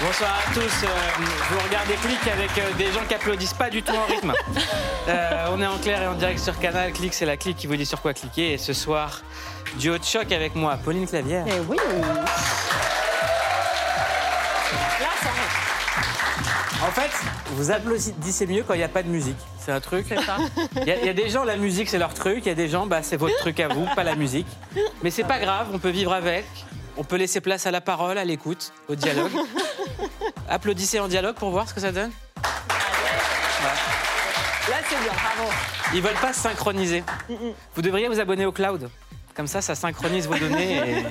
Bonsoir à tous. Euh, vous regardez Click avec euh, des gens qui applaudissent pas du tout en rythme. Euh, on est en clair et en direct sur Canal. Click, c'est la clique qui vous dit sur quoi cliquer. Et ce soir, duo de choc avec moi, Pauline Clavière. Eh oui. Là, ça En fait, vous applaudissez mieux quand il n'y a pas de musique. C'est un truc. Il y, y a des gens, la musique, c'est leur truc. Il y a des gens, bah, c'est votre truc à vous, pas la musique. Mais c'est pas grave, on peut vivre avec. On peut laisser place à la parole, à l'écoute, au dialogue. Applaudissez en dialogue pour voir ce que ça donne. Là, c'est bien. Bravo. Ils veulent pas se synchroniser. Vous devriez vous abonner au cloud. Comme ça, ça synchronise vos données et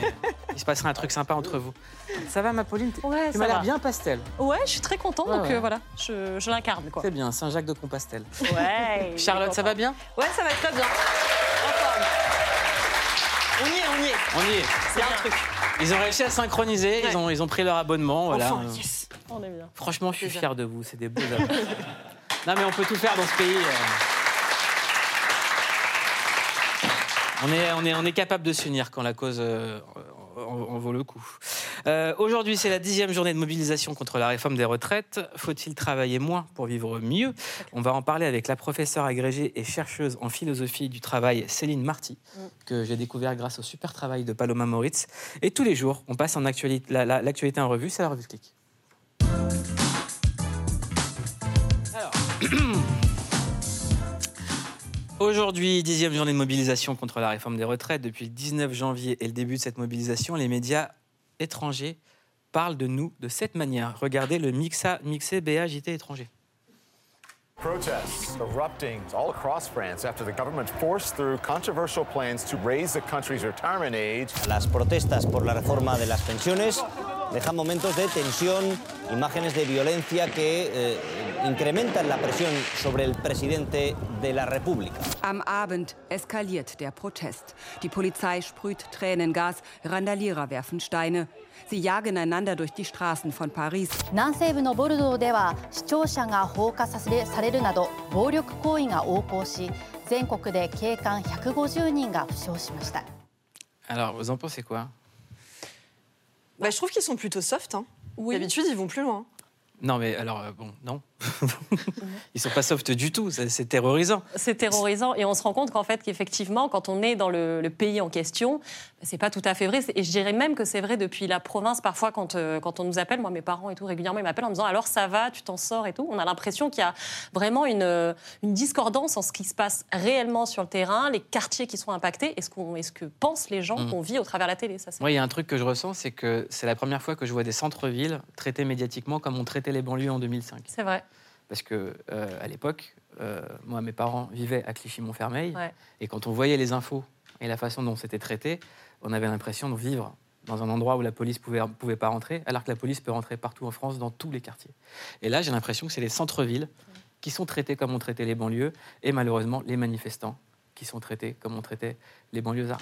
il se passerait un truc sympa entre vous. Ça va, ma Pauline? Ouais, Tu ça m'as l'air bien pastel. Ouais, je suis très contente. Ouais, donc ouais. euh, voilà, je, je l'incarne quoi. C'est bien, Saint-Jacques de Compostelle. Ouais. Charlotte, ça va bien? Ouais, ça va très bien. On y est, on y est. On y est. C'est un truc. Ils ont réussi à synchroniser, ils, ont, ils ont pris leur abonnement. Voilà. Enfin, yes. On est bien. Franchement, je suis fier de vous, c'est des beaux abonnés. non, mais on peut tout faire dans ce pays. euh. On est, on, est, on est capable de s'unir quand la cause euh, en, vaut le coup. Euh, Aujourd'hui, c'est la dixième journée de mobilisation contre la réforme des retraites. Faut-il travailler moins pour vivre mieux? On va en parler avec la professeure agrégée et chercheuse en philosophie du travail, Céline Marty, que j'ai découvert grâce au super travail de Paloma Moritz. Et tous les jours, on passe en actualité, la- la- l'actualité en revue, c'est la revue Click. Alors. Aujourd'hui, dixième journée de mobilisation contre la réforme des retraites. Depuis le 19 janvier et le début de cette mobilisation, les médias étrangers parlent de nous de cette manière. Regardez le Mixa, Mixé BA JT étranger. Protests erupting all across France after the government forced through controversial plans to raise the country's retirement age. Las protestas por la reforma de las pensiones dejan momentos de tensión, imágenes de violencia que eh, incrementan la presión sobre el presidente de la República. Am Abend eskaliert der Protest. Die Polizei sprüht Tränengas, Randalierer werfen Steine. Sie jagen einander durch die Straßen von Paris. 南西部のボルドーでは視聴者が放火させされるなど暴力行為が横行し全国で警官150人が負傷しました Alors, vous en pensez quoi Bah, je trouve qu'ils sont plutôt soft. Hein. Oui. D'habitude, ils vont plus loin. Non, mais alors, euh, bon, non. Ils sont pas soft du tout, c'est terrorisant. C'est terrorisant et on se rend compte qu'en fait, qu'effectivement, quand on est dans le, le pays en question, c'est pas tout à fait vrai. Et je dirais même que c'est vrai depuis la province. Parfois, quand, euh, quand on nous appelle, moi, mes parents et tout, régulièrement, ils m'appellent en me disant alors ça va, tu t'en sors et tout. On a l'impression qu'il y a vraiment une, euh, une discordance en ce qui se passe réellement sur le terrain, les quartiers qui sont impactés et ce, qu'on, et ce que pensent les gens Mhm. qu'on vit au travers de la télé. Ça, Moi, il y a un truc que je ressens, c'est que c'est la première fois que je vois des centres-villes traités médiatiquement comme on traitait les banlieues en 2005. c'est vrai. Parce que euh, à l'époque, euh, moi, mes parents vivaient à Clichy-Montfermeil, Ouais. et quand on voyait les infos et la façon dont c'était traité, on avait l'impression de vivre dans un endroit où la police pouvait pouvait pas rentrer, alors que la police peut rentrer partout en France, dans tous les quartiers. Et là, j'ai l'impression que c'est les centres-villes qui sont traités comme on traitait les banlieues, et malheureusement les manifestants qui sont traités comme on traitait les banlieusards.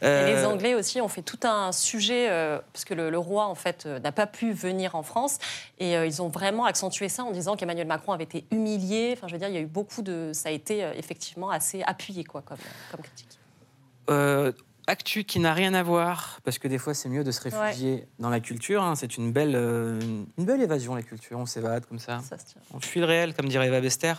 Et Euh, les Anglais aussi ont fait tout un sujet, euh, parce que le, le roi, en fait, euh, n'a pas pu venir en France. Et euh, ils ont vraiment accentué ça en disant qu'Emmanuel Macron avait été humilié. Enfin, je veux dire, il y a eu beaucoup de. Ça a été euh, effectivement assez appuyé, quoi, comme, comme critique. Actu qui n'a rien à voir, parce que des fois c'est mieux de se réfugier dans la culture. hein. C'est une belle, euh, une belle évasion, la culture. On s'évade comme ça. Ça se tient. On fuit le réel, comme dirait Eva Bester.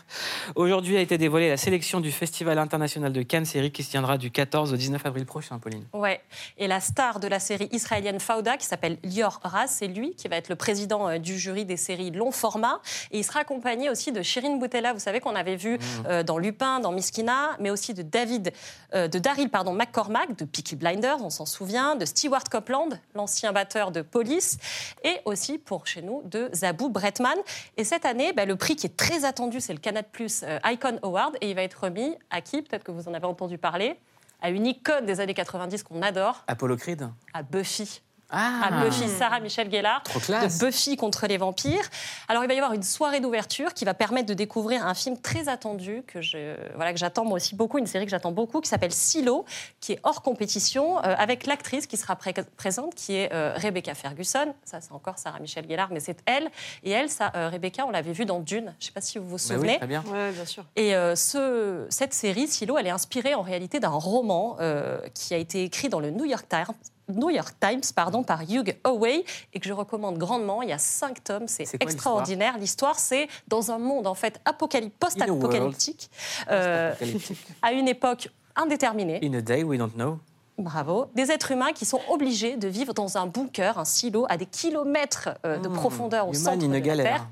Aujourd'hui a été dévoilée la sélection du Festival international de Cannes, série qui se tiendra du 14 au 19 avril prochain, Pauline. Ouais. Et la star de la série israélienne Fauda, qui s'appelle Lior Raz, c'est lui qui va être le président euh, du jury des séries long format. Et il sera accompagné aussi de Shirin Boutella, vous savez qu'on avait vu euh, dans Lupin, dans Miskina, mais aussi de David, euh, de Daryl pardon, McCormack, de Peaky Blinders, on s'en souvient, de Stewart Copeland, l'ancien batteur de Police, et aussi pour chez nous de Zabou Bretman. Et cette année, bah, le prix qui est très attendu, c'est le Canal Plus euh, Icon Award, et il va être remis à qui? Peut-être que vous en avez entendu parler à une icône des années 90 qu'on adore, Apollo Creed à Buffy. Ah, à Buffy, Sarah Michelle Gellar, Trop classe. de Buffy contre les vampires. Alors il va y avoir une soirée d'ouverture qui va permettre de découvrir un film très attendu que je voilà que j'attends moi aussi beaucoup, une série que j'attends beaucoup qui s'appelle Silo, qui est hors compétition euh, avec l'actrice qui sera pré- présente qui est euh, Rebecca Ferguson. Ça c'est encore Sarah Michelle Gellar, mais c'est elle et elle, ça, euh, Rebecca, on l'avait vue dans Dune. Je sais pas si vous vous Bah souvenez. oui, très bien. Ouais, bien sûr. Et euh, ce- cette série, Silo, elle est inspirée en réalité d'un roman euh, qui a été écrit dans le New York Times. New York Times pardon, par Hugh Howey et que je recommande grandement. Il y a cinq tomes, c'est extraordinaire. L'histoire, c'est dans un monde en fait apocalyp- post-apocalyptique, euh, à une époque indéterminée. In a day we don't know. Bravo. Des êtres humains qui sont obligés de vivre dans un bunker, un silo, à des kilomètres euh, de profondeur au centre de la Terre galère.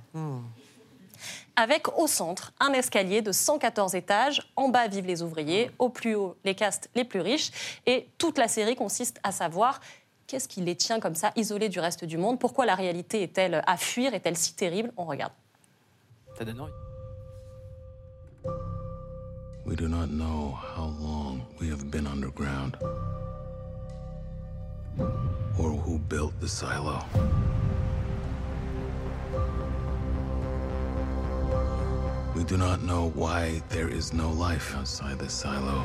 Avec au centre un escalier de 114 étages. En bas vivent les ouvriers, au plus haut les castes les plus riches. Et toute la série consiste à savoir qu'est-ce qui les tient comme ça, isolés du reste du monde. Pourquoi la réalité est-elle à fuir, est-elle si terrible? On regarde. Ça donne envie. We do not know how long we have been underground or who built the silo. We do not know why there is no life outside the silo.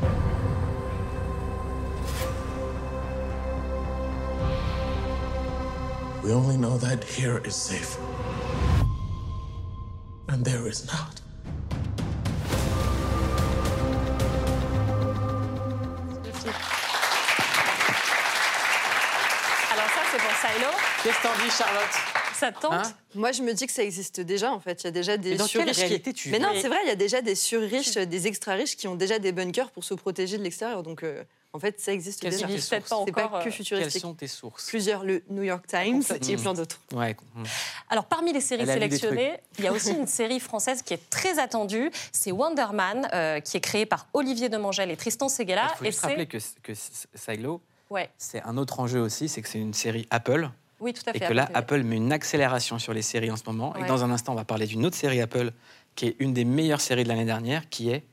We only know that here is safe. And there is not. Alors ça, c'est pour Silo. Qu'est-ce que t'en dis, Charlotte Hein Moi, je me dis que ça existe déjà, en fait. Il y a déjà des surriches. qui- tu Mais non, c'est vrai, il y a déjà des surriches, des extra-riches qui ont déjà des bunkers pour se protéger de l'extérieur. Donc, euh, en fait, ça existe Quelles déjà. pas C'est pas encore. que euh, futuristique. Quelles sont tes sources Plusieurs, le New York Times et plein d'autres. Ouais. hmm. Alors, parmi les séries sélectionnées, il y a aussi une série française qui est très attendue. C'est Wonder Man, euh, qui est créée par Olivier Demangel et Tristan Seguela. Il faut et juste rappeler que, que Silo, Ouais. c'est un autre enjeu aussi, c'est que c'est une série Apple. Oui, tout à fait. Et que là, Apple. Met une accélération sur les séries en ce moment. Et Ouais. dans un instant, on va parler d'une autre série Apple qui est une des meilleures séries de l'année dernière, qui est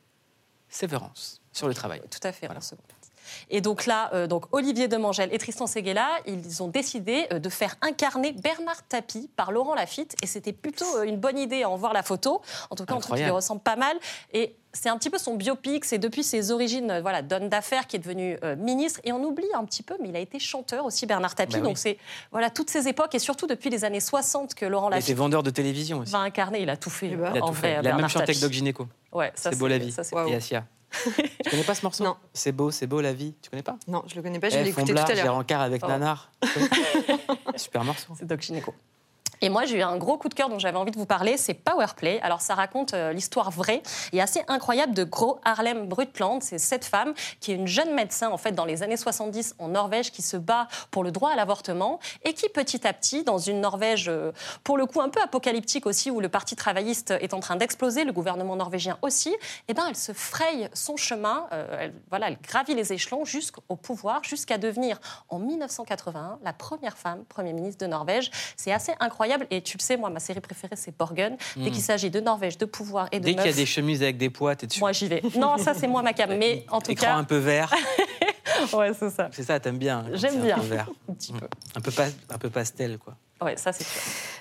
Sévérance, sur le travail. Tout à fait, en seconde. Et donc là, euh, donc Olivier Demangel et Tristan Seguela, ils ont décidé euh, de faire incarner Bernard Tapie par Laurent Lafitte. Et c'était plutôt euh, une bonne idée à en voir la photo. En tout cas, on trouve qu'il Incroyable. lui ressemble pas mal. Et c'est un petit peu son biopic. C'est depuis ses origines, euh, voilà, d'homme d'affaires qui est devenu euh, ministre. Et on oublie un petit peu, mais il a été chanteur aussi, Bernard Tapie. Bah oui. Donc c'est voilà toutes ces époques et surtout depuis les années 60 que Laurent Il était Lafitte vendeur de télévision aussi. va incarner. Il a tout fait. Eh ben. Il a en tout vrai, fait. Il a même chanté avec. Doc Gynéco. Ouais, ça, C'est beau la vie. ça. Et Asia. Tu connais pas ce morceau Non. C'est beau, c'est beau la vie. Tu connais pas Non, je le connais pas, je Eh, l'ai écouté tout à l'heure. Avec Oh. Nanar. Super morceau. C'est Doc Gynéco. Et moi, j'ai eu un gros coup de cœur dont j'avais envie de vous parler, c'est Powerplay. Alors, ça raconte euh, l'histoire vraie et assez incroyable de Gro Harlem Brundtland. C'est cette femme qui est une jeune médecin, en fait, dans les années 70 en Norvège, qui se bat pour le droit à l'avortement et qui, petit à petit, dans une Norvège, euh, pour le coup, un peu apocalyptique aussi, où le parti travailliste est en train d'exploser, le gouvernement norvégien aussi, eh ben, elle se fraye son chemin, euh, elle, voilà, elle gravit les échelons jusqu'au pouvoir, jusqu'à devenir, en 1981, la première femme Premier ministre de Norvège. C'est assez incroyable. Et tu le sais, moi, ma série préférée, c'est Borgen. Dès qu'il s'agit de Norvège, de pouvoir et de Dès qu'il y a des chemises avec des poids, t'es dessus. moi, j'y vais. Non, ça, c'est moi, ma cam. Mais en tout Écran cas, un peu vert. ouais, c'est ça. C'est ça, t'aimes bien. hein, J'aime bien. Un peu vert. Un petit peu. Un peu, pas- un peu pastel, quoi. Ouais, ça, c'est.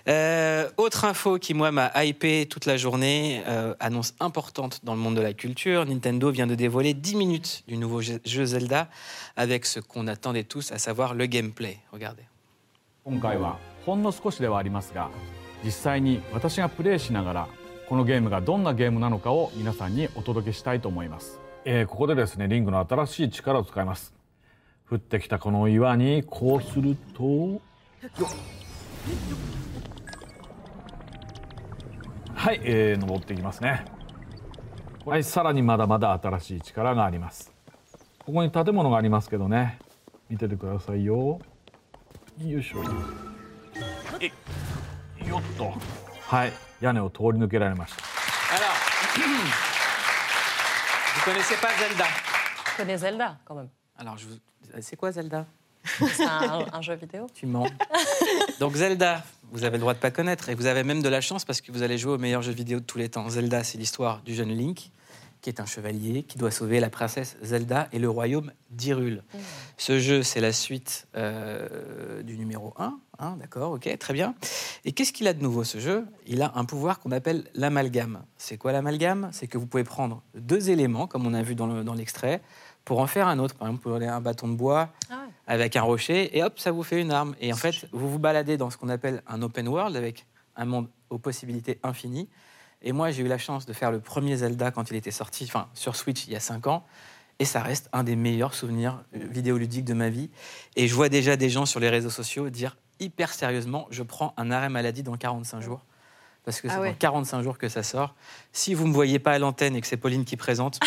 Euh, autre info qui, moi, m'a hypé toute la journée, euh, annonce importante dans le monde de la culture. Nintendo vient de dévoiler 10 minutes du nouveau jeu jeu Zelda avec ce qu'on attendait tous, à savoir le gameplay. Regardez. ほんの少しではありますが実際に私がプレイしながらこのゲームがどんなゲームなのかを皆さんにお届けしたいと思います、えーここでですねリングの新しい力を使います。降ってきたこの岩にこうするとはい、えー登っていきますね。はいさらにまだまだ新しい力があります。ここに建物がありますけどね。見ててくださいよ。よいしょ。えよっとはい屋根を通り抜けられました Alors, vous connaissez pas Zelda Je connais Zelda, quand même. Alors, je vous- c'est quoi Zelda C'est un, un jeu vidéo. Tu mens. Donc Zelda, vous avez le droit de pas connaître et vous avez même de la chance parce que vous allez jouer au meilleur jeu vidéo de tous les temps. Zelda, c'est l'histoire du jeune Link qui est un chevalier qui doit sauver la princesse Zelda et le royaume d'Hyrule. Ce jeu, c'est la suite euh, du numéro 1. hein, D'accord, ok, très bien. Et qu'est-ce qu'il a de nouveau ce jeu? Il a un pouvoir qu'on appelle l'amalgame. C'est quoi l'amalgame? C'est que vous pouvez prendre deux éléments, comme on a vu dans le- dans l'extrait, pour en faire un autre. Par exemple, vous prenez un bâton de bois Ah ouais. avec un rocher, et hop, ça vous fait une arme. Et en fait, vous vous baladez dans ce qu'on appelle un open world avec un monde aux possibilités infinies. Et moi, j'ai eu la chance de faire le premier Zelda quand il était sorti, enfin sur Switch il y a 5 ans. Et ça reste un des meilleurs souvenirs euh, vidéoludiques de ma vie. Et je vois déjà des gens sur les réseaux sociaux dire hyper sérieusement, je prends un arrêt maladie dans 45 jours. Parce que c'est Ah ouais. dans 45 jours que ça sort. Si vous ne me voyez pas à l'antenne et que c'est Pauline qui présente,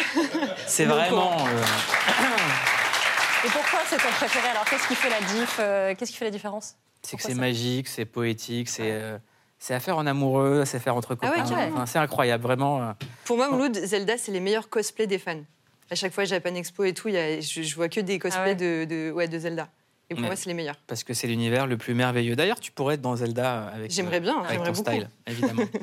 c'est vraiment... euh, Et pourquoi c'est ton préféré? Alors, qu'est-ce qui fait la diff euh, Qu'est-ce qui fait la différence? C'est que c'est magique, c'est poétique, c'est euh, c'est à faire en amoureux, c'est à faire entre Ah ouais, copains. Enfin, c'est incroyable, vraiment. euh. Pour moi, Mouloud, Zelda, c'est les meilleurs cosplays des fans. À chaque fois, Japan Expo et tout, il y a- je, je vois que des cosplays Ah ouais de, de, ouais, de Zelda. Et pour moi, c'est les meilleurs. parce que c'est l'univers le plus merveilleux. D'ailleurs, tu pourrais être dans Zelda euh, avec, J'aimerais bien, avec j'aimerais ton beaucoup. style, évidemment.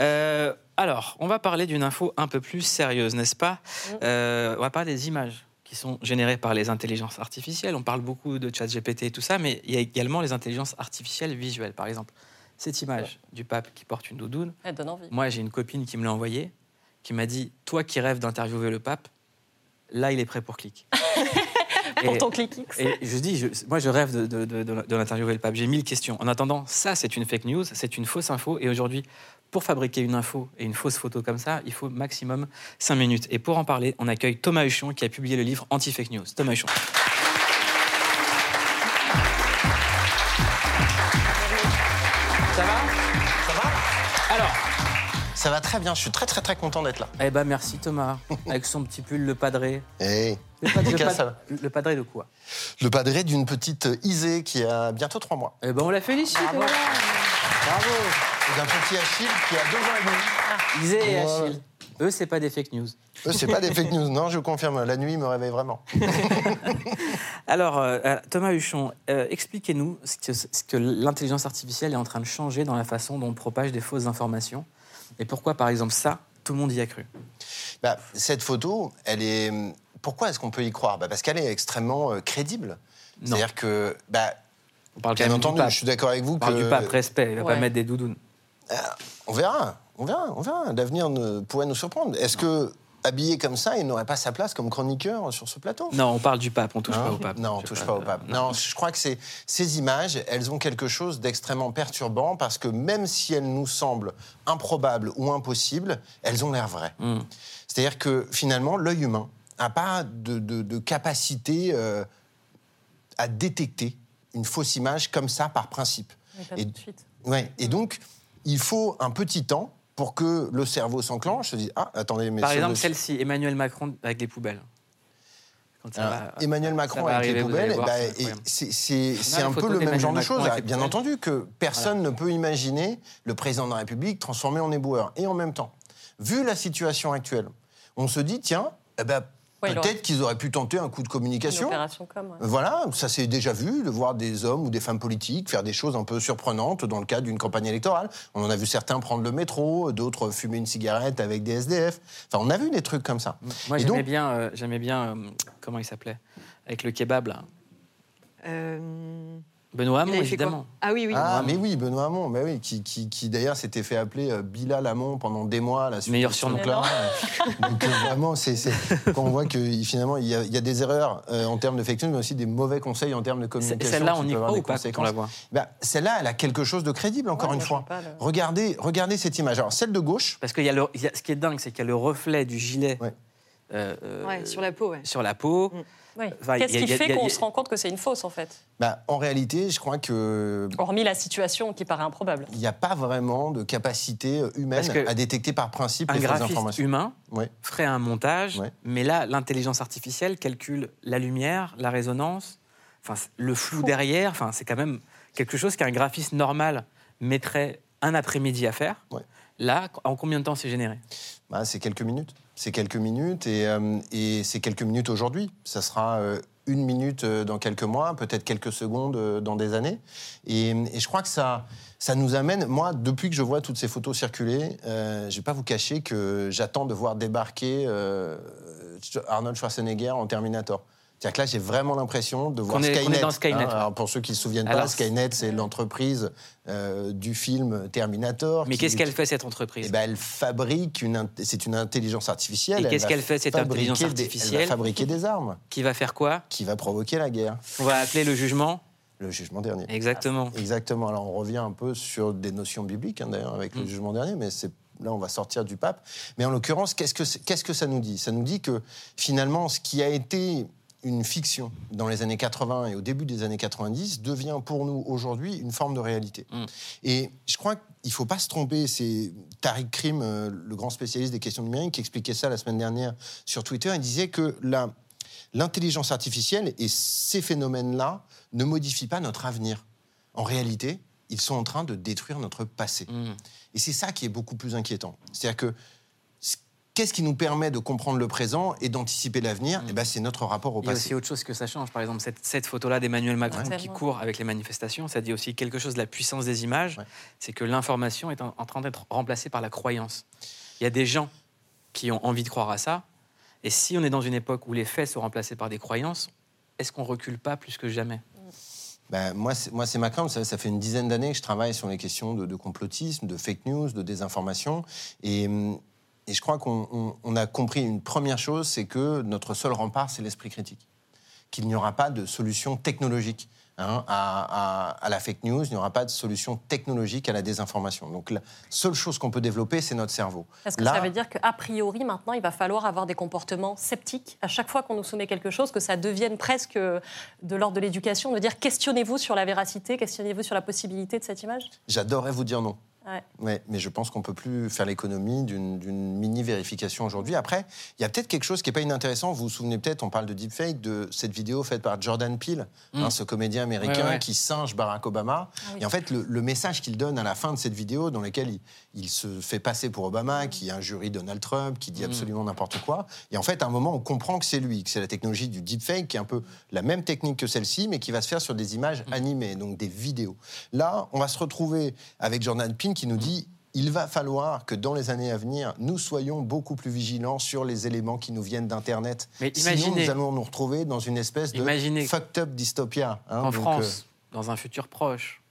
Euh, alors, on va parler d'une info un peu plus sérieuse, n'est-ce pas? Mm. Euh, On va parler des images qui sont générées par les intelligences artificielles. On parle beaucoup de chat GPT et tout ça, mais il y a également les intelligences artificielles visuelles. Par exemple, cette image du pape qui porte une doudoune, Elle donne envie. Moi, j'ai une copine qui me l'a envoyé, qui m'a dit Toi qui rêves d'interviewer le pape, là, il est prêt pour clic. Pour ton clic X. et je dis je- Moi, je rêve de, de, de, de- de l'interviewer le pape. J'ai mille questions. En attendant, ça, c'est une fake news, c'est une fausse info. Et aujourd'hui, pour fabriquer une info et une fausse photo comme ça, il faut maximum 5 minutes. Et pour en parler, on accueille Thomas Huchon qui a publié le livre Anti-Fake News. Thomas Huchon. Ça va très bien, je suis très très très content d'être là. Eh ben merci Thomas, avec son petit pull le padré. Le, pad- le Lucas, pad- ça va le padré de quoi? Le padré d'une petite Isée qui a bientôt trois mois. Eh ben on la félicite. Bravo. voilà. Bravo. Et d'un petit Achille qui a deux ans et demi. Isée et Ouais. Achille. Eux, c'est pas des fake news. Eux, c'est pas des fake news, non, je confirme. La nuit me réveille vraiment. Alors, euh, euh, Thomas Huchon, euh, expliquez-nous ce que, ce que l'intelligence artificielle est en train de changer dans la façon dont on propage des fausses informations. Et pourquoi, par exemple, ça, tout le monde y a cru? Bah, cette photo, elle est. Pourquoi est-ce qu'on peut y croire? Bah, Parce qu'elle est extrêmement euh, crédible. C'est-à-dire que. Bah, On parle bien entendu, je suis d'accord avec vous On parle du pape, respect. Il va pas mettre des doudounes. On verra, on verra, on verra. L'avenir ne pourrait nous surprendre. Est-ce que, habillé comme ça, il n'aurait pas sa place comme chroniqueur sur ce plateau Non, on parle du pape, on touche pas au pape. Non, on touche pas au pape. Non, je crois que ces images, elles ont quelque chose d'extrêmement perturbant parce que même si elles nous semblent improbables ou impossibles, elles ont l'air vraies. Mm. C'est-à-dire que finalement, l'œil humain n'a pas de, de- de capacité euh, à détecter une fausse image comme ça par principe. Mais pas Et- tout de suite. Ouais. Et donc, il faut un petit temps pour que le cerveau s'enclenche, se dise ah attendez mais Par exemple, le- celle-ci, Emmanuel Macron avec les poubelles. Quand ça Alors, va- Emmanuel Macron avec les poubelles, bah, c'est la un peu le même genre de choses. Bien entendu que personne ne peut imaginer le président de la République transformé en éboueur. Et en même temps, vu la situation actuelle, on se dit tiens, eh ben, Ouais, peut-être aurait- qu'ils auraient pu tenter un coup de Une communication. opération comme. ouais. Voilà, ça s'est déjà vu, de voir des hommes ou des femmes politiques faire des choses un peu surprenantes dans le cadre d'une campagne électorale. On en a vu certains prendre le métro, d'autres fumer une cigarette avec des SDF. Enfin, on a vu des trucs comme ça. Moi, Et j'aimais donc- bien, euh, j'aimais bien euh, comment il s'appelait? Avec le kebab, là. Euh, Benoît Hamon, évidemment. Ah oui, oui. Ah, mais oui, Benoît Hamon, bah oui, qui, qui, qui d'ailleurs s'était fait appeler euh, Bilal Hamon pendant des mois. à La suite Meilleur surnom. Donc euh, vraiment, c'est, c'est- quand on voit que finalement il y, a, il y a des erreurs euh, en termes de fake news, mais aussi des mauvais conseils en termes de C'est- communication. Celle-là, on y croit des ou pas quand on la voit Bah, Celle-là, elle a quelque chose de crédible, encore Ouais, une fois. vois pas le- Regardez, regardez cette image. Alors, celle de gauche, Parce qu'il y a le, il y a- ce qui est dingue, c'est qu'il y a le reflet du gilet Ouais. euh, euh, Ouais, sur la peau, ouais. sur la peau. Mm. Ouais. Enfin, Qu'est-ce qui a- fait a- qu'on se rend compte que c'est une fausse, en fait? Bah, en réalité, je crois que Hormis la situation qui paraît improbable. il n'y a pas vraiment de capacité euh, humaine à détecter par principe Un les fausses graphiste informations. humain Ouais. ferait un montage, Ouais. mais là, l'intelligence artificielle calcule la lumière, la résonance, le flou derrière. Enfin, c'est quand même quelque chose qu'un graphiste normal mettrait un après-midi à faire. Ouais. Là, en combien de temps c'est généré? Bah, c'est quelques minutes. C'est quelques minutes et, euh, c'est quelques minutes aujourd'hui. Ça sera euh, une minute euh, dans quelques mois, peut-être quelques secondes dans des années. Et, je crois que ça, ça nous amène, moi, depuis que je vois toutes ces photos circuler, je ne vais pas vous cacher que j'attends de voir débarquer Arnold Schwarzenegger en Terminator. C'est-à-dire que là, j'ai vraiment l'impression de voir Qu'on est- qu'on est Skynet. dans Skynet, hein. ouais. Alors, pour ceux qui ne se souviennent pas, Skynet, c'est l'entreprise euh, du film Terminator. Mais qu'est-ce qu'elle fait, cette entreprise? Eh ben, elle fabrique une, c'est une intelligence artificielle. Et qu'est-ce qu'elle fait, cette intelligence des- artificielle Elle va fabriquer des armes Qui va faire quoi? Qui va provoquer la guerre. On va appeler le jugement? Le jugement dernier. Exactement. Exactement. Alors on revient un peu sur des notions bibliques hein, d'ailleurs avec le Mm. jugement dernier, mais c'est là on va sortir du pape. Mais en l'occurrence, qu'est-ce que qu'est-ce que ça nous dit? Ça nous dit que finalement, ce qui a été une fiction dans les années 80 et au début des années 90 devient pour nous aujourd'hui une forme de réalité. Mm. Et je crois qu'il ne faut pas se tromper. C'est Tariq Krim, euh, le grand spécialiste des questions numériques, qui expliquait ça la semaine dernière sur Twitter. Il disait que la- l'intelligence artificielle et ces phénomènes-là ne modifient pas notre avenir. En réalité, ils sont en train de détruire notre passé. Mm. Et c'est ça qui est beaucoup plus inquiétant. C'est-à-dire que qu'est-ce qui nous permet de comprendre le présent et d'anticiper l'avenir Eh ben, C'est notre rapport au Mm. Il y a passé. aussi autre chose que ça change. Par exemple, cette, cette photo-là d'Emmanuel Macron Ouais. qui court avec les manifestations, ça dit aussi quelque chose de la puissance des images. Ouais. C'est que l'information est en, en train d'être remplacée par la croyance. Il y a des gens qui ont envie de croire à ça. Et si on est dans une époque où les faits sont remplacés par des croyances, est-ce qu'on recule pas plus que jamais? Ben, moi, c'est, ma crainte. Savez, ça fait une dizaine d'années que je travaille sur les questions de, de complotisme, de fake news, de désinformation. Et, hum, et je crois qu'on on- on a compris une première chose, c'est que notre seul rempart, c'est l'esprit critique. Qu'il n'y aura pas de solution technologique hein, à, à- à la fake news, il n'y aura pas de solution technologique à la désinformation. Donc la seule chose qu'on peut développer, c'est notre cerveau. Est-ce que Là- ça veut dire qu'a priori, maintenant, il va falloir avoir des comportements sceptiques à chaque fois qu'on nous soumet quelque chose, que ça devienne presque de l'ordre de l'éducation, de dire questionnez-vous sur la véracité, questionnez-vous sur la possibilité de cette image? J'adorerais vous dire non. Ouais. Ouais, mais je pense qu'on peut plus faire l'économie d'une mini-vérification aujourd'hui. Après, il y a peut-être quelque chose qui n'est pas inintéressant. Vous vous souvenez peut-être, on parle de deepfake, de cette vidéo faite par Jordan Peele, Mm. hein, ce comédien américain Ouais, qui singe Barack Obama. oui. Et en fait, le, le message qu'il donne à la fin de cette vidéo, dans laquelle il, il se fait passer pour Obama, qui injurie Donald Trump, qui dit Mm. absolument n'importe quoi. Et en fait, à un moment, on comprend que c'est lui, que c'est la technologie du deepfake, qui est un peu la même technique que celle-ci, mais qui va se faire sur des images Mm. animées, donc des vidéos. Là, on va se retrouver avec Jordan Peele qui nous dit il va falloir que dans les années à venir, nous soyons beaucoup plus vigilants sur les éléments qui nous viennent d'Internet. Mais Sinon, nous allons nous retrouver dans une espèce de fucked up dystopia. hein. En Donc, France, dans un futur proche,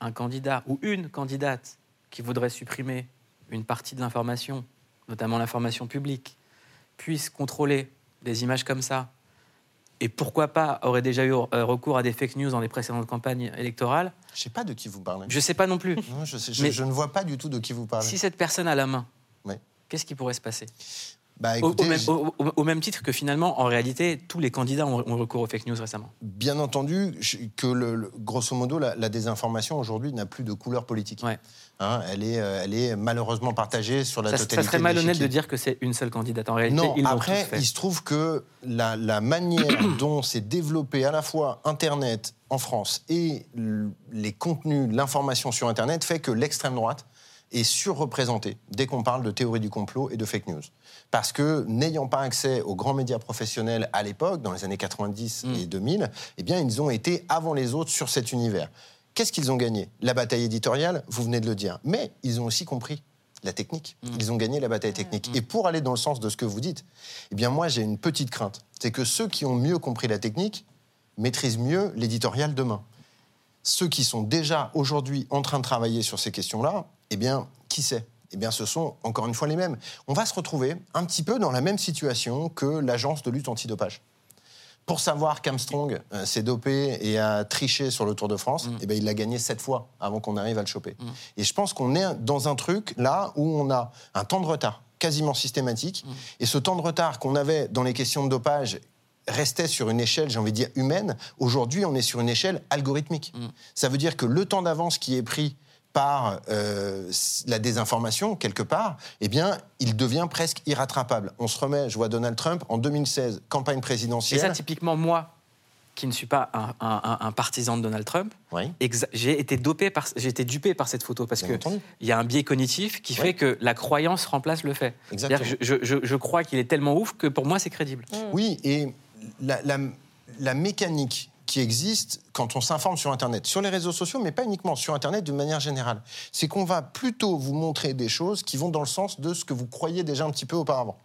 un candidat ou une candidate qui voudrait supprimer une partie de l'information, notamment l'information publique, puisse contrôler des images comme ça, et pourquoi pas aurait déjà eu euh, recours à des fake news dans les précédentes campagnes électorales, je sais pas de qui vous parlez. je ne sais pas non plus. Non, je, sais- je- Mais- je ne vois pas du tout de qui vous parlez. Si cette personne a la main, qu'est-ce qui pourrait se passer? Bah, au, écoutez, au même, j'ai- au- au- au même titre que finalement, en réalité, tous les candidats ont, ont recours aux fake news récemment. bien entendu que le, le- grosso modo la, la désinformation aujourd'hui n'a plus de couleur politique. Ouais. Hein, elle, est, euh, elle est malheureusement partagée sur la Ça, totalité. ça serait malhonnête de dire que c'est une seule candidate. En réalité, Non, ils après, tous fait. il se trouve que la, la manière dont s'est développé à la fois Internet en France et les contenus, l'information sur Internet fait que l'extrême droite est surreprésentée dès qu'on parle de théorie du complot et de fake news. Parce que n'ayant pas accès aux grands médias professionnels à l'époque, dans les années 90 Mm. et 2000, eh bien, ils ont été avant les autres sur cet univers. Qu'est-ce qu'ils ont gagné? La bataille éditoriale, vous venez de le dire. Mais ils ont aussi compris la technique. Mm. Ils ont gagné la bataille technique. Et pour aller dans le sens de ce que vous dites, eh bien moi j'ai une petite crainte. C'est que ceux qui ont mieux compris la technique maîtrisent mieux l'éditorial demain. Ceux qui sont déjà aujourd'hui en train de travailler sur ces questions-là, eh bien, qui sait? Eh bien, ce sont encore une fois les mêmes. On va se retrouver un petit peu dans la même situation que l'agence de lutte antidopage. Pour savoir qu'Armstrong euh, s'est dopé et a triché sur le Tour de France, eh ben, il l'a gagné sept fois avant qu'on arrive à le choper. Et je pense qu'on est dans un truc là où on a un temps de retard quasiment systématique. Et ce temps de retard qu'on avait dans les questions de dopage restait sur une échelle, j'ai envie de dire, humaine. Aujourd'hui, on est sur une échelle algorithmique. Ça veut dire que le temps d'avance qui est pris par euh, la désinformation, quelque part, eh bien, il devient presque irrattrapable. On se remet, je vois Donald Trump, en 2016, campagne Et présidentielle. ça, typiquement, moi, qui ne suis pas un, un- un- un partisan de Donald Trump, Oui. j'ai été dopé par, j'ai été dupé par cette photo parce Bien que il y a un biais cognitif qui Ouais. fait que la croyance remplace le fait. Que Je, je- je crois qu'il est tellement ouf que pour moi c'est crédible. Oui, et la, mécanique qui existe quand on s'informe sur Internet, sur les réseaux sociaux, mais pas uniquement sur Internet de manière générale. C'est qu'on va plutôt vous montrer des choses qui vont dans le sens de ce que vous croyez déjà un petit peu auparavant.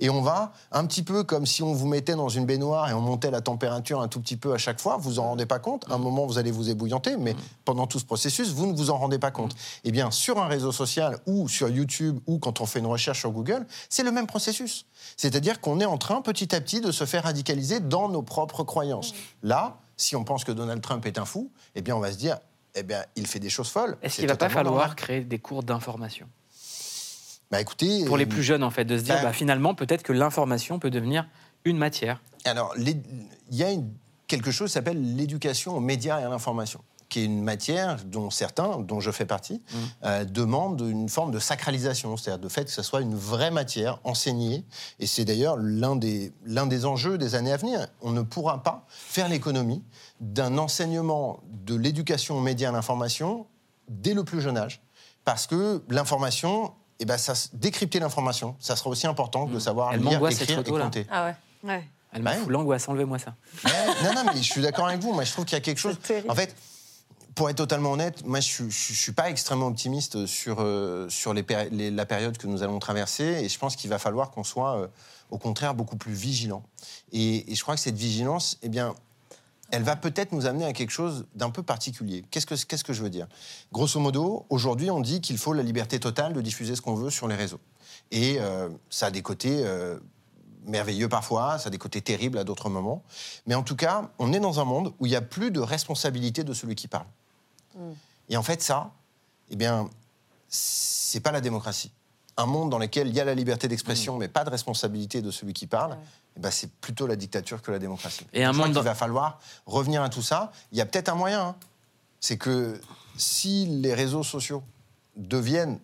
Et on va, un petit peu comme si on vous mettait dans une baignoire et on montait la température un tout petit peu à chaque fois, vous en rendez pas compte. À un moment, vous allez vous ébouillanter, mais pendant tout ce processus, vous ne vous en rendez pas compte. Eh bien, sur un réseau social ou sur YouTube ou quand on fait une recherche sur Google, c'est le même processus. C'est-à-dire qu'on est en train petit à petit de se faire radicaliser dans nos propres croyances. Là, si on pense que Donald Trump est un fou, eh bien, on va se dire, eh bien, il fait des choses folles. Est-ce qu'il va pas falloir normal. créer des cours d'information? Bah écoutez, Pour les euh, plus jeunes, en fait, de se dire, bah- bah, finalement, peut-être que l'information peut devenir une matière. Alors, il y a une- quelque chose qui s'appelle l'éducation aux médias et à l'information, qui est une matière dont certains, dont je fais partie, Mmh. euh, demandent une forme de sacralisation, c'est-à-dire de fait que ce soit une vraie matière enseignée. Et c'est d'ailleurs l'un des, l'un des enjeux des années à venir. On ne pourra pas faire l'économie d'un enseignement de l'éducation aux médias et à l'information dès le plus jeune âge. Parce que l'information, eh ben, ça, décrypter l'information, ça sera aussi important de savoir Mmh. Elle lire, écrire et compter. Ah ouais. Ouais. Elle me Bah l'angoisse, enlevez-moi ça. Ouais, non, non, mais je suis d'accord avec vous. Moi, je trouve qu'il y a quelque chose. En fait, pour être totalement honnête, moi, je ne suis pas extrêmement optimiste sur, euh, sur les péri- les- la période que nous allons traverser. Et je pense qu'il va falloir qu'on soit, euh, au contraire, beaucoup plus vigilant. Et, et je crois que cette vigilance, eh bien, elle va peut-être nous amener à quelque chose d'un peu particulier. Qu'est-ce que, qu'est-ce que je veux dire? Grosso modo, aujourd'hui, on dit qu'il faut la liberté totale de diffuser ce qu'on veut sur les réseaux. Et euh, ça a des côtés euh, merveilleux parfois, ça a des côtés terribles à d'autres moments. Mais en tout cas, on est dans un monde où il n'y a plus de responsabilité de celui qui parle. Et en fait, ça, eh bien, c'est pas la démocratie. Un monde dans lequel il y a la liberté d'expression, mais pas de responsabilité de celui qui parle, eh ben, c'est plutôt la dictature que la démocratie. Et un Je monde dans- va falloir revenir à tout ça. Il y a peut-être un moyen. hein. C'est que si les réseaux sociaux deviennent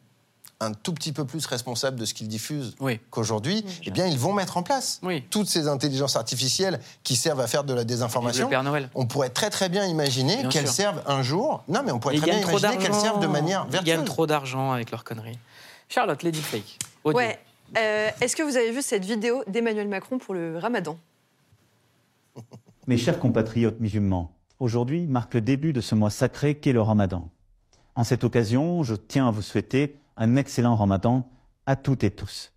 un tout petit peu plus responsables de ce qu'ils diffusent Oui. qu'aujourd'hui, eh bien, ils vont mettre en place Oui. toutes ces intelligences artificielles qui servent à faire de la désinformation. Le Père Noël. On pourrait très très bien imaginer qu'elles servent un jour. Non, mais on pourrait très bien imaginer qu'elles servent de manière Ils gagnent vertueuse. trop d'argent avec leurs conneries. Charlotte, les deepfakes. Audio. Ouais. Euh, Est-ce que vous avez vu cette vidéo d'Emmanuel Macron pour le ramadan? Mes chers compatriotes musulmans, aujourd'hui marque le début de ce mois sacré qu'est le ramadan. En cette occasion, je tiens à vous souhaiter un excellent ramadan à toutes et tous.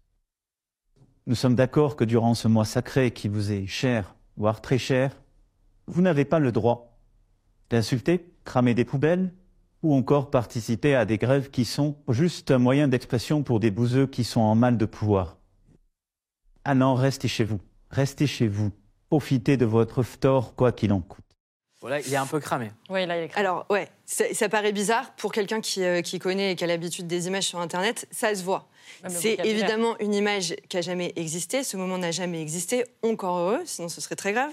Nous sommes d'accord que durant ce mois sacré qui vous est cher, voire très cher, vous n'avez pas le droit d'insulter, cramer des poubelles ou encore participer à des grèves qui sont juste un moyen d'expression pour des bouseux qui sont en mal de pouvoir. Ah non, restez chez vous, restez chez vous, profitez de votre tort quoi qu'il en coûte. Voilà, il est un peu cramé. Oui, là, il est cramé. Alors, ouais, ça, ça paraît bizarre pour quelqu'un qui, euh, qui connaît et qui a l'habitude des images sur Internet, ça se voit. C'est évidemment une image qui a jamais existé. Ce moment n'a jamais existé. Encore heureux, sinon ce serait très grave.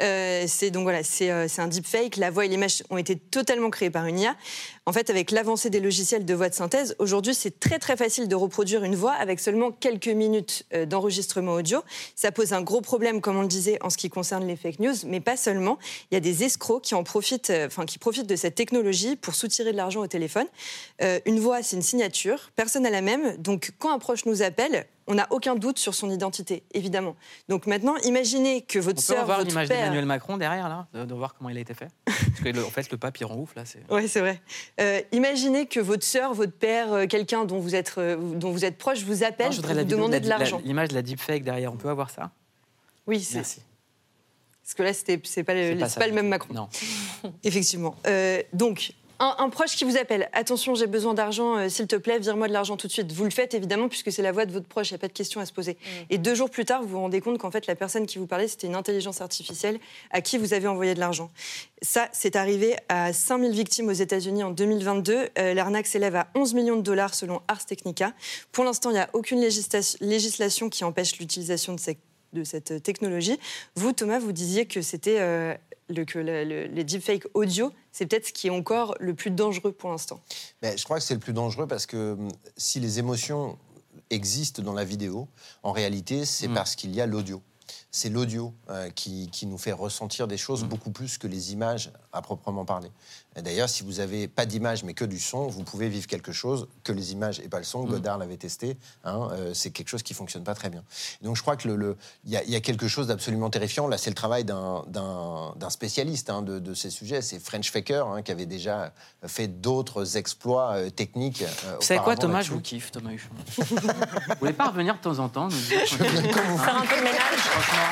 Euh, c'est donc voilà, c'est euh, c'est un deepfake. La voix et l'image ont été totalement créées par une IA. En fait, avec l'avancée des logiciels de voix de synthèse, aujourd'hui, c'est très très facile de reproduire une voix avec seulement quelques minutes euh, d'enregistrement audio. Ça pose un gros problème, comme on le disait, en ce qui concerne les fake news, mais pas seulement. Il y a des escrocs qui en profitent, enfin qui profitent de cette technologie pour soutirer de l'argent au téléphone. Une voix, c'est une signature. Personne n'a la même. Donc, quand un proche nous appelle, on n'a aucun doute sur son identité, évidemment. Donc maintenant, imaginez que On votre peut sœur, avoir votre l'image père... d'Emmanuel Macron derrière, là, de, de voir comment il a été fait. Parce que, le- en fait, le pape, il rend ouf, là. Oui, c'est vrai. Euh, imaginez que votre sœur, votre père, euh, quelqu'un dont vous êtes euh, dont vous êtes proche vous appelle Non, je pour voudrais vous demander de de la- l'argent. la- L'image de la deepfake derrière, on peut avoir ça? Oui, c'est Merci. parce que là, c'était c'est pas, le, pas pas le même. Macron. Non. Effectivement. Euh, donc, un, un proche qui vous appelle, attention, j'ai besoin d'argent, euh, s'il te plaît, vire-moi de l'argent tout de suite. Vous le faites évidemment puisque c'est la voix de votre proche, il n'y a pas de question à se poser. Et deux jours plus tard, vous vous rendez compte qu'en fait, la personne qui vous parlait, c'était une intelligence artificielle à qui vous avez envoyé de l'argent. Ça, c'est arrivé à 5000 victimes aux États-Unis en 2022. Euh, L'arnaque s'élève à 11 millions de dollars selon Ars Technica. Pour l'instant, il n'y a aucune législa- législation qui empêche l'utilisation de cette de cette technologie. Vous, Thomas, vous disiez que c'était euh, le, que le- le- les deepfakes audio, c'est peut-être ce qui est encore le plus dangereux pour l'instant. Mais je crois que c'est le plus dangereux parce que hum, si les émotions existent dans la vidéo, en réalité, c'est Mm. parce qu'il y a l'audio. C'est l'audio euh, qui, qui nous fait ressentir des Mm. choses beaucoup plus que les images à proprement parler. D'ailleurs, si vous avez pas d'image mais que du son, vous pouvez vivre quelque chose que les images et pas le son. Mm. Godard l'avait testé. hein, euh, c'est quelque chose qui fonctionne pas très bien. Donc je crois que le, le- il y, a- il y a quelque chose d'absolument terrifiant. Là, c'est le travail d'un- d'un d'un spécialiste hein, de, de ces sujets. C'est French Faker hein, qui avait déjà fait d'autres exploits euh, techniques. euh, Vous savez quoi, Thomas là-dessus. Je vous kiffe, Thomas Huchon. vous voulez pas revenir de temps en temps nous dire Faire un peu de ménage. Faire un peu de tri,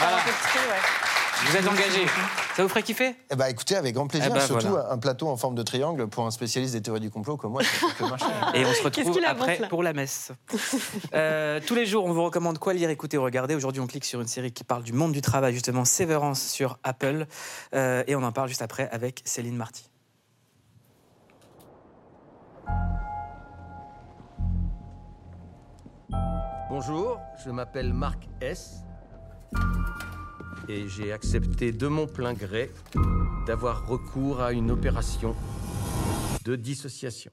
ouais. Vous êtes engagé. Ça vous ferait kiffer? Eh ben, écoutez, avec grand plaisir. Eh ben, surtout voilà. un plateau en forme de triangle pour un spécialiste des théories du complot comme moi. ça peut marcher. Et on se retrouve avance, après pour la messe. Euh, tous les jours, on vous recommande quoi lire, écouter ou regarder. Aujourd'hui, on clique sur une série qui parle du monde du travail, justement, Sévérance sur Apple. Euh, et on en parle juste après avec Céline Marty. Bonjour, je m'appelle Marc S. Et j'ai accepté de mon plein gré d'avoir recours à une opération de dissociation.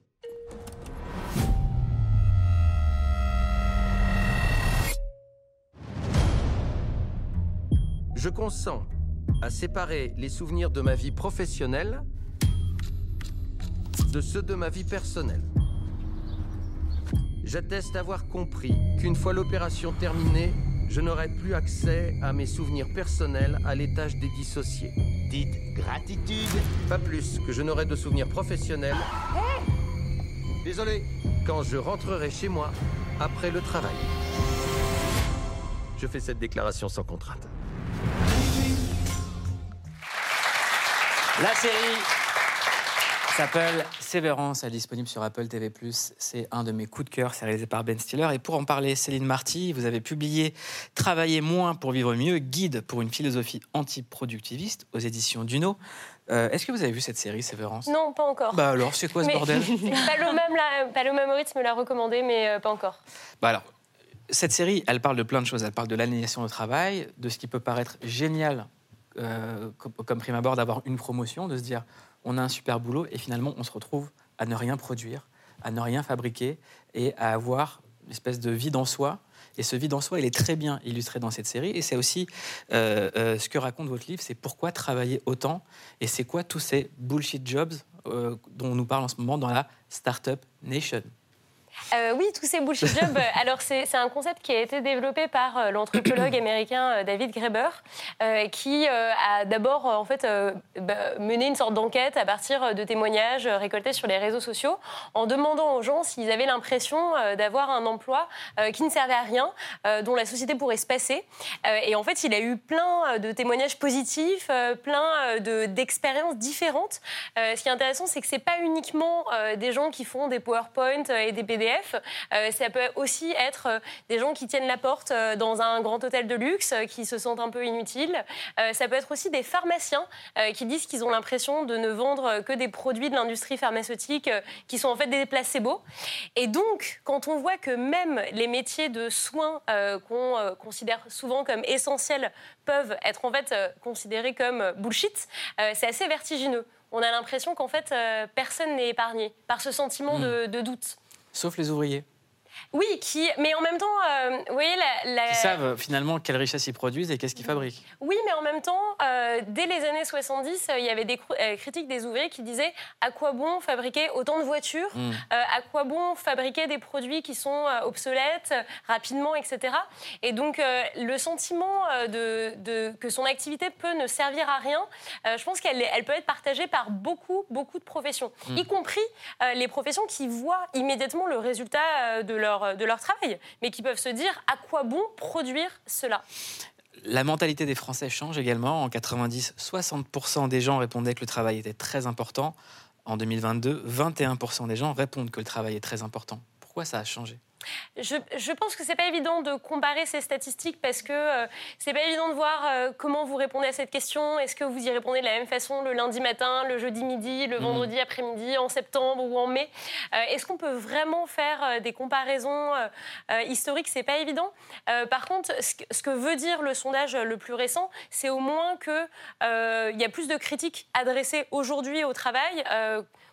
Je consens à séparer les souvenirs de ma vie professionnelle de ceux de ma vie personnelle. J'atteste avoir compris qu'une fois l'opération terminée, je n'aurai plus accès à mes souvenirs personnels à l'étage des dissociés. Dites gratitude. Pas plus que je n'aurai de souvenirs professionnels. Désolé. Quand je rentrerai chez moi après le travail. Je fais cette déclaration sans contrainte. La série s'appelle Sévérance, elle est disponible sur Apple TV+. C'est un de mes coups de cœur, c'est réalisé par Ben Stiller. Et pour en parler, Céline Marty, vous avez publié Travailler moins pour vivre mieux, guide pour une philosophie antiproductiviste aux éditions Duno. Euh, Est-ce que vous avez vu cette série, Sévérance Non, pas encore. Bah alors, c'est quoi ce Mais- bordel? Paloma, Moritz me l'a recommandé, mais euh, pas encore. Bah alors, cette série, elle parle de plein de choses. Elle parle de l'aliénation au travail, de ce qui peut paraître génial euh, comme, comme prime abord d'avoir une promotion, de se dire on a un super boulot et finalement on se retrouve à ne rien produire, à ne rien fabriquer et à avoir une espèce de vide en soi. Et ce vide en soi, il est très bien illustré dans cette série. Et c'est aussi euh, euh, ce que raconte votre livre, c'est pourquoi travailler autant et c'est quoi tous ces bullshit jobs euh, dont on nous parle en ce moment dans la Startup Nation. Euh, oui, tous ces bullshit jobs. euh, alors, c'est un concept qui a été développé par euh, l'anthropologue américain David Graeber, euh, qui euh, a d'abord en fait bah, mené une sorte d'enquête à partir de témoignages récoltés sur les réseaux sociaux, en demandant aux gens s'ils avaient l'impression d'avoir un emploi qui ne servait à rien, dont la société pourrait se passer. Et en fait, il a eu plein de témoignages positifs, plein de- d'expériences différentes. Ce qui est intéressant, c'est que c'est pas uniquement des gens qui font des PowerPoint et des Euh, ça peut aussi être euh, des gens qui tiennent la porte euh, dans un grand hôtel de luxe, qui se sentent un peu inutiles. Ça peut être aussi des pharmaciens qui disent qu'ils ont l'impression de ne vendre que des produits de l'industrie pharmaceutique qui sont en fait des placebos. Et donc, quand on voit que même les métiers de soins qu'on considère souvent comme essentiels peuvent être en fait considérés comme bullshit, c'est assez vertigineux. On a l'impression qu'en fait, personne n'est épargné par ce sentiment Mm. de, de doute. Sauf les ouvriers. Oui, qui, mais en même temps, euh, vous voyez, la, la- qui savent euh, finalement quelle richesse ils produisent et qu'est-ce qu'ils fabriquent. Oui, mais en même temps, euh, dès les années 70, euh, il y avait des critiques des ouvriers qui disaient à quoi bon fabriquer autant de voitures Mm. Euh, À quoi bon fabriquer des produits qui sont obsolètes rapidement, etc. Et donc, le sentiment de, de- que son activité peut ne servir à rien, je pense qu'elle elle peut être partagée par beaucoup, beaucoup de professions, Mm. y compris les professions qui voient immédiatement le résultat de leur, de leur travail, mais qui peuvent se dire à quoi bon produire cela? La mentalité des Français change également. En 90, 60% des gens répondaient que le travail était très important. En 2022, 21% des gens répondent que le travail est très important. Pourquoi ça a changé? Je, je pense que c'est pas évident de comparer ces statistiques parce que euh, c'est pas évident de voir euh, comment vous répondez à cette question. Est-ce que vous y répondez de la même façon le lundi matin, le jeudi midi, le Mhm. vendredi après-midi, en septembre ou en mai? Euh, Est-ce qu'on peut vraiment faire euh, des comparaisons historiques? C'est pas évident. Par contre, ce que, ce que veut dire le sondage le plus récent, c'est au moins que euh, il y a plus de critiques adressées aujourd'hui au travail.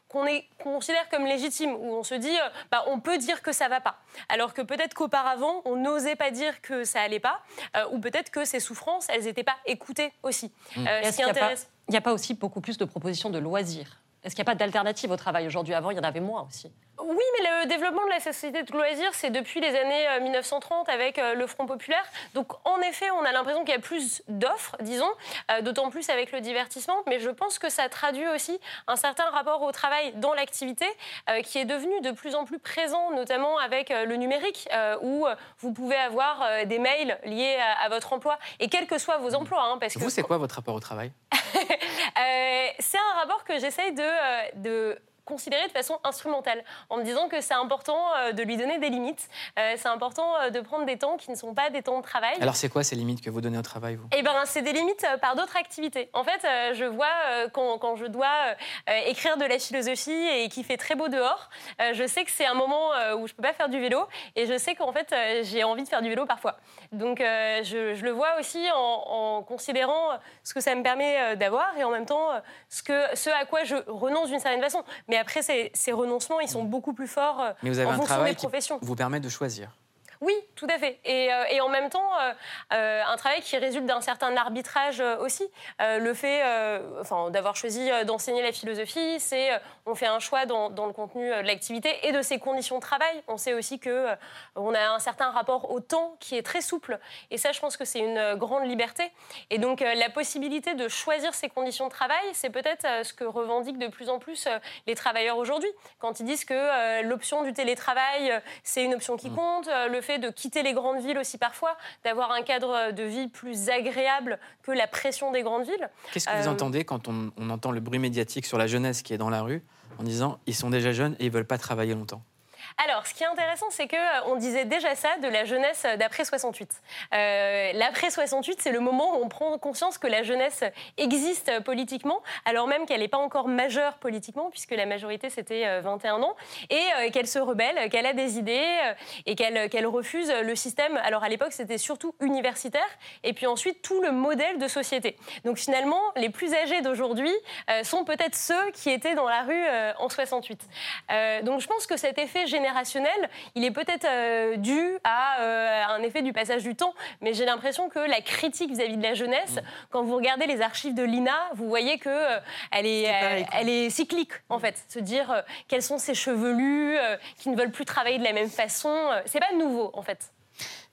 Qu'on considère comme légitimes, où on se dit, euh, bah, on peut dire que ça va pas. Alors que peut-être qu'auparavant, on n'osait pas dire que ça allait pas, euh, ou peut-être que ces souffrances, elles n'étaient pas écoutées aussi. Mm. Euh, ce Est-ce qui intéresse- Il n'y a pas aussi beaucoup plus de propositions de loisirs? Est-ce qu'il n'y a pas d'alternative au travail aujourd'hui? Avant, il y en avait moins aussi. Oui, mais le développement de la société de loisirs, c'est depuis les années euh, 1930 avec euh, le Front populaire. Donc, en effet, on a l'impression qu'il y a plus d'offres, disons, euh, d'autant plus avec le divertissement. Mais je pense que ça traduit aussi un certain rapport au travail dans l'activité euh, qui est devenu de plus en plus présent, notamment avec euh, le numérique, euh, où euh, vous pouvez avoir euh, des mails liés à, votre emploi, et quels que soient vos emplois. hein, parce que Vous, c'est quoi votre rapport au travail? Euh, c'est un rapport que j'essaye de, euh, de considérer de façon instrumentale, en me disant que c'est important euh, de lui donner des limites, Euh, c'est important euh, de prendre des temps qui ne sont pas des temps de travail. Alors, c'est quoi ces limites que vous donnez au travail, vous? Eh ben, c'est des limites par d'autres activités. En fait, je vois quand, quand je dois écrire de la philosophie et qu'il fait très beau dehors, je sais que c'est un moment où je peux pas faire du vélo et je sais qu'en fait, j'ai envie de faire du vélo parfois. Donc, je, je le vois aussi en, en considérant ce que ça me permet d'avoir et en même temps ce, que, ce à quoi je renonce d'une certaine façon. Mais après, ces, ces renoncements, ils sont beaucoup plus forts euh, Mais vous avez en un fonction travail des qui professions. vous permet de choisir. Oui, tout à fait. Et, euh, et en même temps, euh, euh, un travail qui résulte d'un certain arbitrage aussi. Le fait enfin, d'avoir choisi d'enseigner la philosophie, c'est on fait un choix dans, dans le contenu de l'activité et de ses conditions de travail. On sait aussi que on a un certain rapport au temps qui est très souple. Et ça, je pense que c'est une grande liberté. Et donc, la possibilité de choisir ses conditions de travail, c'est peut-être ce que revendiquent de plus en plus les travailleurs aujourd'hui. Quand ils disent que l'option du télétravail, c'est une option qui compte, euh, le fait de quitter les grandes villes aussi parfois, d'avoir un cadre de vie plus agréable que la pression des grandes villes. Qu'est-ce que vous Euh, entendez quand on, on entend le bruit médiatique sur la jeunesse qui est dans la rue en disant ils sont déjà jeunes et ils veulent pas travailler longtemps? Alors, ce qui est intéressant, c'est que euh, on disait déjà ça de la jeunesse d'après 68. Euh, L'après 68, c'est le moment où on prend conscience que la jeunesse existe euh, politiquement, alors même qu'elle n'est pas encore majeure politiquement, puisque la majorité c'était euh, 21 ans, et euh, qu'elle se rebelle, qu'elle a des idées euh, et qu'elle refuse le système. Alors à l'époque, c'était surtout universitaire, et puis ensuite tout le modèle de société. Donc finalement, les plus âgés d'aujourd'hui euh, sont peut-être ceux qui étaient dans la rue euh, en 68. Euh, donc je pense que cet effet générationnel, il est peut-être euh, dû à euh, un effet du passage du temps, mais j'ai l'impression que la critique vis-à-vis de la jeunesse, quand vous regardez les archives de l'INA, vous voyez que euh, elle est, elle est cyclique en fait. Se dire quels sont ces chevelus qui ne veulent plus travailler de la même façon, c'est pas nouveau en fait.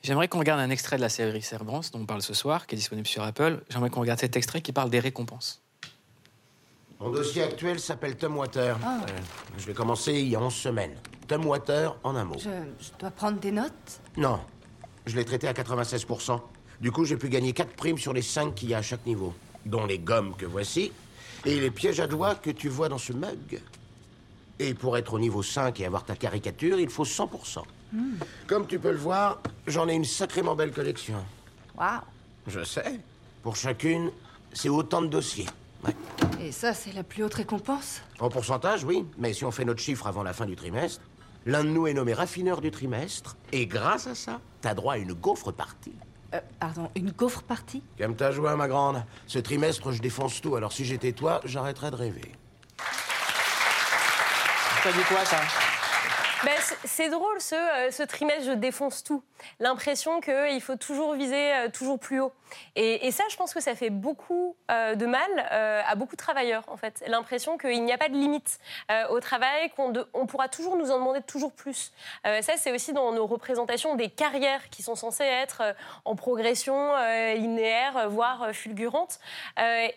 J'aimerais qu'on regarde un extrait de la série Cerberus dont on parle ce soir, qui est disponible sur Apple. J'aimerais qu'on regarde cet extrait qui parle des récompenses. Mon dossier actuel s'appelle Tom Water. Ah. Euh, je l'ai commencé il y a 11 semaines. Tom Water en un mot. Je, je dois prendre des notes? Non, je l'ai traité à 96%. Du coup, j'ai pu gagner 4 primes sur les 5 qu'il y a à chaque niveau, dont les gommes que voici et les pièges à doigts que tu vois dans ce mug. Et pour être au niveau 5 et avoir ta caricature, il faut 100%. Hmm. Comme tu peux le voir, j'en ai une sacrément belle collection. Waouh Je sais. Pour chacune, c'est autant de dossiers. Ouais. Et ça, c'est la plus haute récompense En pourcentage, oui, mais si on fait notre chiffre avant la fin du trimestre, l'un de nous est nommé raffineur du trimestre, et grâce à ça, t'as droit à une gaufre partie. Euh, Pardon, une gaufre partie Comme t'as joué, ma grande? Ce trimestre, je défonce tout, alors si j'étais toi, j'arrêterais de rêver. Ça dit quoi, ça? Ben, c'est- drôle ce, euh, ce trimestre, je défonce tout. L'impression qu'il faut toujours viser euh, toujours plus haut. Et, ça, je pense que ça fait beaucoup euh, de mal à beaucoup de travailleurs, en fait. L'impression qu'il n'y a pas de limite au travail, qu'on pourra toujours nous en demander toujours plus. Ça, c'est aussi dans nos représentations des carrières qui sont censées être en progression linéaire, voire fulgurante.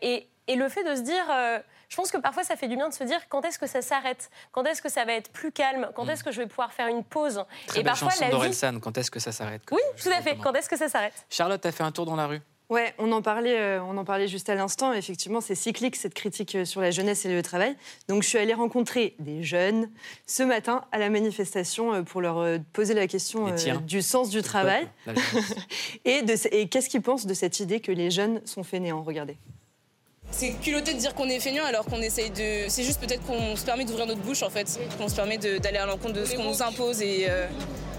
Et, et le fait de se dire... euh, je pense que parfois, ça fait du bien de se dire quand est-ce que ça s'arrête? Quand est-ce que ça va être plus calme? Quand est-ce que je vais pouvoir faire une pause? Très Et belle parfois, chanson la vie... d'Orelsan, quand est-ce que ça s'arrête? Oui, tout à fait. Quand est-ce que ça s'arrête? Charlotte, t'as fait un tour dans la rue? Ouais, on en parlait, euh, on en parlait juste à l'instant. Effectivement, c'est cyclique cette critique euh, sur la jeunesse et le travail. Donc, je suis allée rencontrer des jeunes ce matin à la manifestation euh, pour leur euh, poser la question euh, tiens. du sens du travail et, de et qu'est-ce qu'ils pensent de cette idée que les jeunes sont fainéants? Regardez. C'est culotté de dire qu'on est feignant alors qu'on essaye de. C'est juste peut-être qu'on se permet d'ouvrir notre bouche en fait, qu'on se permet d'aller à l'encontre de ce qu'on nous impose et, euh,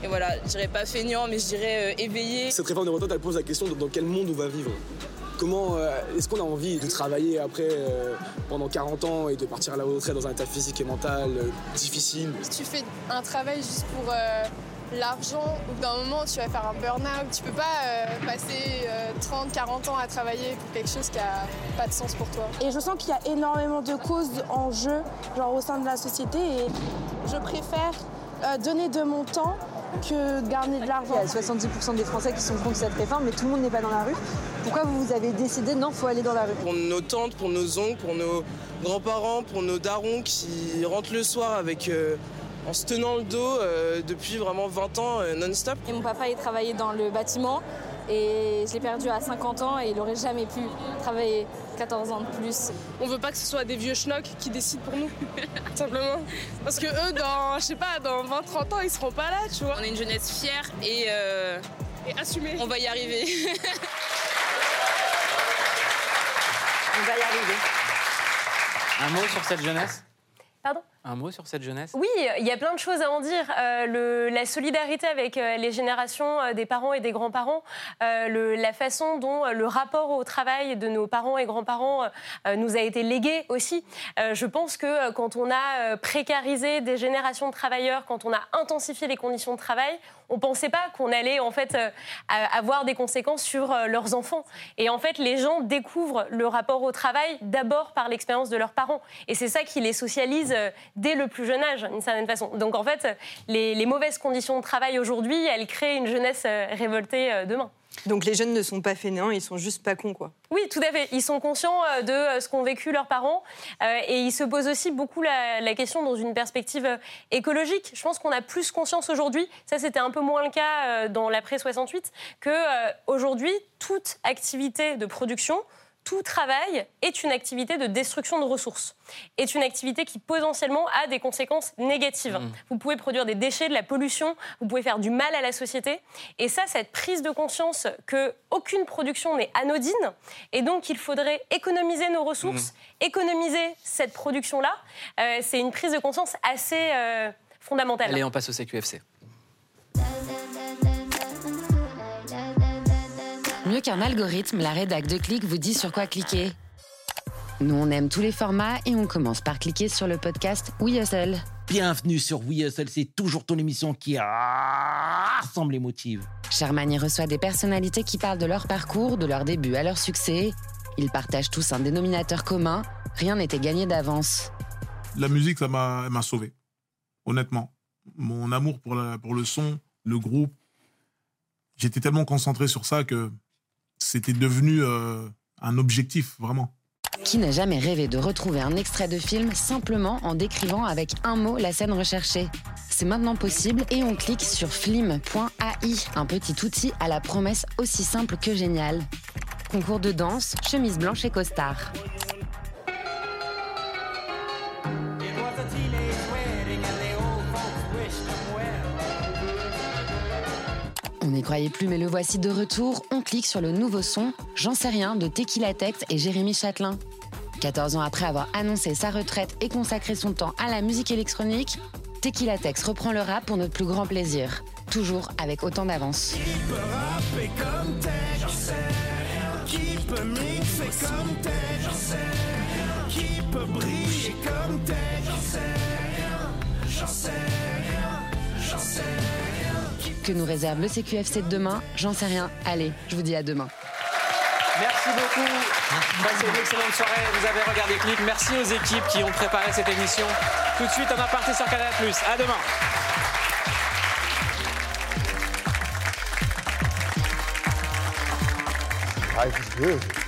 et voilà, je dirais pas feignant mais je dirais euh, éveillé. Cette réforme des retraites, elle pose la question de dans quel monde on va vivre. Comment euh, est-ce qu'on a envie de travailler après euh, pendant 40 ans et de partir à la retraite dans un état physique et mental euh, difficile? Si tu fais un travail juste pour euh, l'argent, au bout d'un moment tu vas faire un burn-out. Tu peux pas euh, passer 30, 40 ans à travailler pour quelque chose qui a pas de sens pour toi. Et je sens qu'il y a énormément de causes en jeu, genre au sein de la société, et je préfère euh, donner de mon temps que de garder de l'argent. Il y a 70% des Français qui sont contre cette réforme, mais tout le monde n'est pas dans la rue. Pourquoi vous vous avez décidé non, faut aller dans la rue? Pour nos tantes, pour nos oncles, pour nos grands-parents, pour nos darons qui rentrent le soir avec euh, en se tenant le dos euh, depuis vraiment 20 ans euh, non-stop. Et mon papa, il travaillait dans le bâtiment et je l'ai perdu à 50 ans et il aurait jamais pu travailler 14 ans de plus. On veut pas que ce soit des vieux schnocks qui décident pour nous, simplement. Parce que eux, dans, je sais pas, dans 20-30 ans, ils seront pas là, tu vois. On est une jeunesse fière et, euh, Et assumés. on va y arriver. On va y arriver. Un mot sur cette jeunesse? Un mot sur cette jeunesse? Oui, il y a plein de choses à en dire. Euh, la solidarité avec euh, les générations euh, des parents et des grands-parents, la façon dont le rapport au travail de nos parents et grands-parents nous a été légué aussi. Je pense que quand on a précarisé des générations de travailleurs, quand on a intensifié les conditions de travail, on pensait pas qu'on allait en fait euh, avoir des conséquences sur euh, leurs enfants. Et en fait, les gens découvrent le rapport au travail d'abord par l'expérience de leurs parents. Et c'est ça qui les socialise euh, dès le plus jeune âge, d'une certaine façon. Donc en fait, les, mauvaises conditions de travail aujourd'hui, elles créent une jeunesse révoltée demain. Donc les jeunes ne sont pas fainéants, ils sont juste pas cons, quoi. Oui, tout à fait. Ils sont conscients euh, de euh, ce qu'ont vécu leurs parents euh, et ils se posent aussi beaucoup la, question dans une perspective écologique. Je pense qu'on a plus conscience aujourd'hui, ça c'était un peu moins le cas dans l'après 68, que aujourd'hui toute activité de production tout travail est une activité de destruction de ressources, est une activité qui potentiellement a des conséquences négatives. Vous pouvez produire des déchets, de la pollution, vous pouvez faire du mal à la société. Et ça, cette prise de conscience que aucune production n'est anodine, et donc il faudrait économiser nos ressources, économiser cette production-là, euh, c'est une prise de conscience assez euh, fondamentale. Allez, on passe au CQFC. Mieux qu'un algorithme, la rédac de clic vous dit sur quoi cliquer. Nous, on aime tous les formats et on commence par cliquer sur le podcast We Hustle. Bienvenue sur We Hustle, c'est toujours ton émission qui rassemble les motifs. Charmagne y reçoit des personnalités qui parlent de leur parcours, de leur début à leur succès. Ils partagent tous un dénominateur commun. Rien n'était gagné d'avance. La musique, ça m'a sauvé. Honnêtement. Mon amour pour, la- pour le son, le groupe, j'étais tellement concentré sur ça que c'était devenu euh, un objectif, vraiment. Qui n'a jamais rêvé de retrouver un extrait de film simplement en décrivant avec un mot la scène recherchée C'est maintenant possible et on clique sur flim.ai, un petit outil à la promesse aussi simple que géniale. Concours de danse, chemise blanche et costard. N'y croyait plus, mais le voici de retour. On clique sur le nouveau son J'en sais rien de Tequila Tex et Jérémy Châtelain. 14 ans après avoir annoncé sa retraite et consacré son temps à la musique électronique, Tequila Tex reprend le rap pour notre plus grand plaisir. Toujours avec autant d'avance. Que nous réserve le CQFC de demain J'en sais rien. Allez, je vous dis à demain. Merci beaucoup. Passez une excellente soirée. Vous avez regardé Click. Merci aux équipes qui ont préparé cette émission. Tout de suite, on a parti sur Canal+. À demain. Life is good.